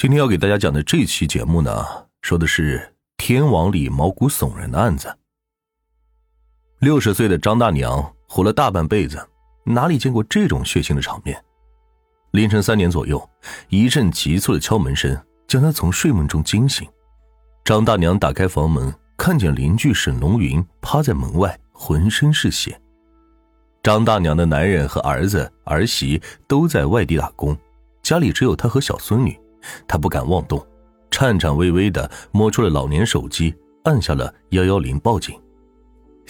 今天要给大家讲的这期节目呢，说的是天王里毛骨悚然的案子。六十岁的张大娘活了大半辈子，哪里见过这种血腥的场面？凌晨三点左右，一阵急促的敲门声将她从睡梦中惊醒。张大娘打开房门，看见邻居沈龙云趴在门外，浑身是血。张大娘的男人和儿子儿媳都在外地打工，家里只有她和小孙女。他不敢妄动，颤颤巍巍的摸出了老年手机，按下了幺幺零报警。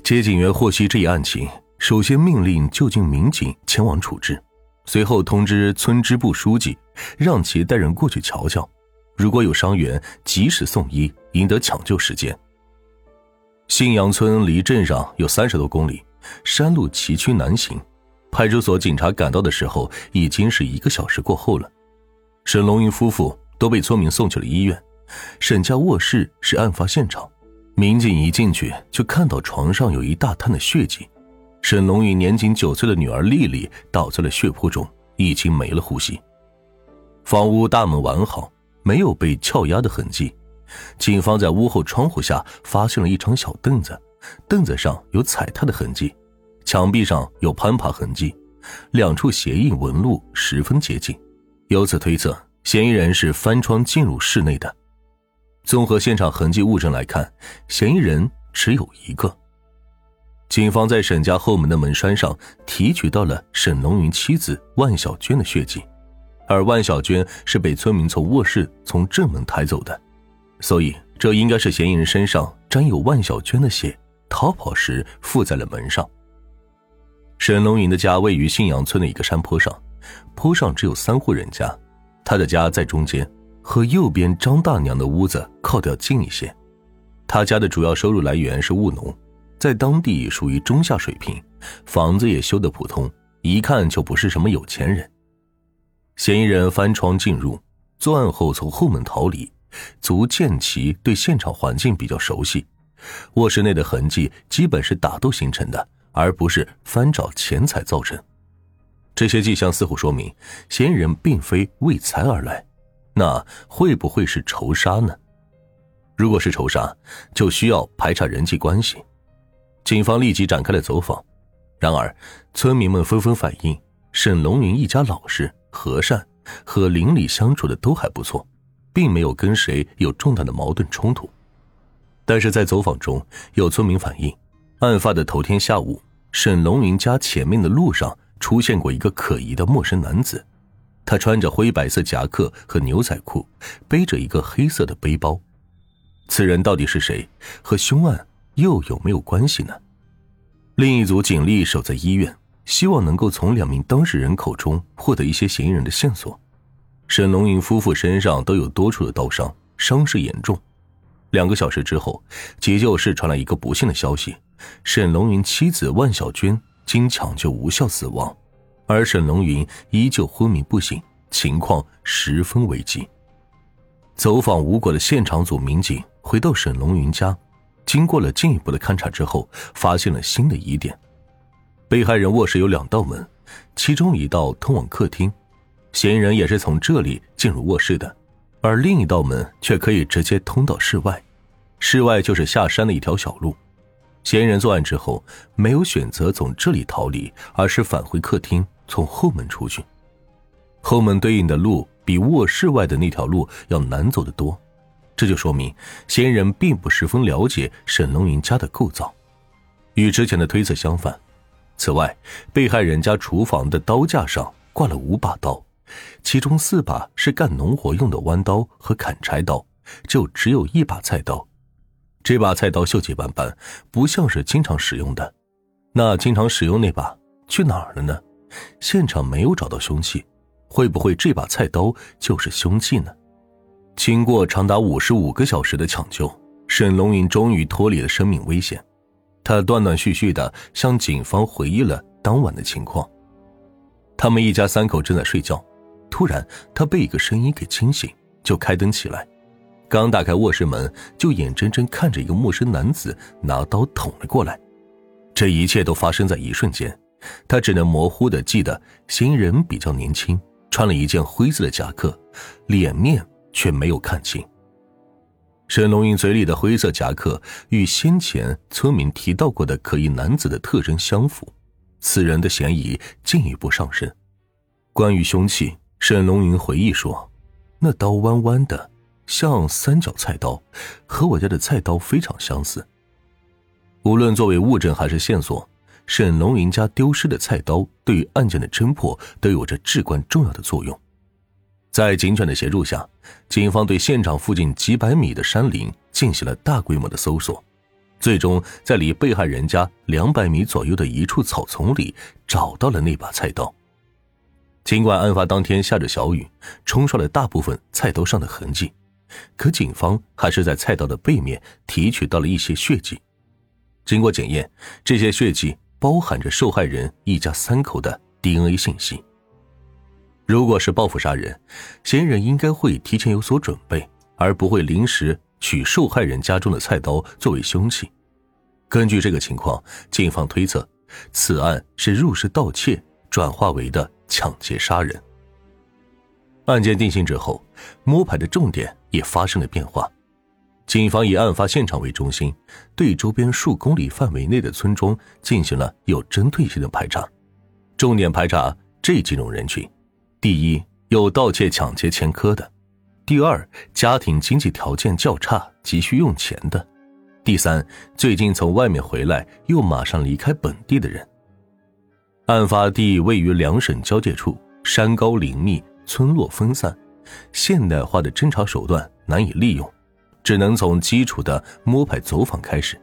接警员获悉这一案情，首先命令就近民警前往处置，随后通知村支部书记，让其带人过去瞧瞧，如果有伤员，及时送医，赢得抢救时间。信阳村离镇上有三十多公里，山路崎岖难行，派出所警察赶到的时候，已经是一个小时过后了。沈龙云夫妇都被村民送去了医院，沈家卧室是案发现场。民警一进去就看到床上有一大滩的血迹，沈龙云年仅九岁的女儿丽丽倒在了血泊中，已经没了呼吸。房屋大门完好，没有被撬压的痕迹。警方在屋后窗户下发现了一张小凳子，凳子上有踩踏的痕迹，墙壁上有攀爬痕迹，两处鞋印纹路十分接近。由此推测，嫌疑人是翻窗进入室内的。综合现场痕迹物证来看，嫌疑人只有一个。警方在沈家后门的门栓上提取到了沈龙云妻子万小娟的血迹，而万小娟是被村民从卧室从正门抬走的，所以这应该是嫌疑人身上沾有万小娟的血，逃跑时附在了门上。沈龙云的家位于信阳村的一个山坡上。坡上只有三户人家，他的家在中间，和右边张大娘的屋子靠得近一些。他家的主要收入来源是务农，在当地属于中下水平，房子也修得普通，一看就不是什么有钱人。嫌疑人翻窗进入，作案后从后门逃离，足见其对现场环境比较熟悉。卧室内的痕迹基本是打斗形成的，而不是翻找钱财造成。这些迹象似乎说明，嫌疑人并非为财而来，那会不会是仇杀呢？如果是仇杀，就需要排查人际关系。警方立即展开了走访，然而村民们纷纷反映，沈龙云一家老实和善，和邻里相处的都还不错，并没有跟谁有重大的矛盾冲突。但是在走访中，有村民反映，案发的头天下午，沈龙云家前面的路上。出现过一个可疑的陌生男子，他穿着灰白色夹克和牛仔裤，背着一个黑色的背包。此人到底是谁？和凶案又有没有关系呢？另一组警力守在医院，希望能够从两名当事人口中获得一些嫌疑人的线索。沈龙云夫妇身上都有多处的刀伤，伤势严重。两个小时之后，急救室传来一个不幸的消息：沈龙云妻子万小娟。经抢救无效死亡，而沈龙云依旧昏迷不醒，情况十分危急。走访无果的现场组民警回到沈龙云家，经过了进一步的勘查之后，发现了新的疑点：被害人卧室有两道门，其中一道通往客厅，嫌疑人也是从这里进入卧室的，而另一道门却可以直接通到室外，室外就是下山的一条小路。嫌疑人作案之后，没有选择从这里逃离，而是返回客厅，从后门出去。后门对应的路比卧室外的那条路要难走得多，这就说明嫌疑人并不十分了解沈龙云家的构造。与之前的推测相反，此外，被害人家厨房的刀架上挂了五把刀，其中四把是干农活用的弯刀和砍柴刀，就只有一把菜刀。这把菜刀锈迹斑斑，不像是经常使用的。那经常使用那把去哪儿了呢？现场没有找到凶器，会不会这把菜刀就是凶器呢？经过长达五十五个小时的抢救，沈龙云终于脱离了生命危险。他断断续续的向警方回忆了当晚的情况。他们一家三口正在睡觉，突然他被一个声音给惊醒，就开灯起来。刚打开卧室门，就眼睁睁看着一个陌生男子拿刀捅了过来。这一切都发生在一瞬间，他只能模糊的记得嫌疑人比较年轻，穿了一件灰色的夹克，脸面却没有看清。沈龙云嘴里的灰色夹克与先前村民提到过的可疑男子的特征相符，此人的嫌疑进一步上升。关于凶器，沈龙云回忆说：“那刀弯弯的，像三角菜刀，和我家的菜刀非常相似。无论作为物证还是线索。”沈龙云家丢失的菜刀对于案件的侦破都有着至关重要的作用。在警犬的协助下，警方对现场附近几百米的山林进行了大规模的搜索，最终在离被害人家两百米左右的一处草丛里找到了那把菜刀。尽管案发当天下着小雨，冲刷了大部分菜刀上的痕迹，可警方还是在菜刀的背面提取到了一些血迹。经过检验，这些血迹。包含着受害人一家三口的 DNA 信息。如果是报复杀人，嫌疑人应该会提前有所准备，而不会临时取受害人家中的菜刀作为凶器。根据这个情况，警方推测，此案是入室盗窃转化为的抢劫杀人。案件定性之后，摸排的重点也发生了变化。警方以案发现场为中心，对周边数公里范围内的村庄进行了有针对性的排查，重点排查这几种人群：第一，有盗窃、抢劫前科的；第二，家庭经济条件较差、急需用钱的；第三，最近从外面回来又马上离开本地的人。案发地位于两省交界处，山高林密，村落分散，现代化的侦查手段难以利用。只能从基础的摸排走访开始。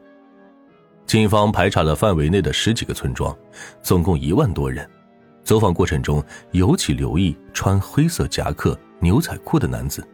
警方排查了范围内的十几个村庄，总共一万多人。走访过程中，尤其留意穿灰色夹克、牛仔裤的男子。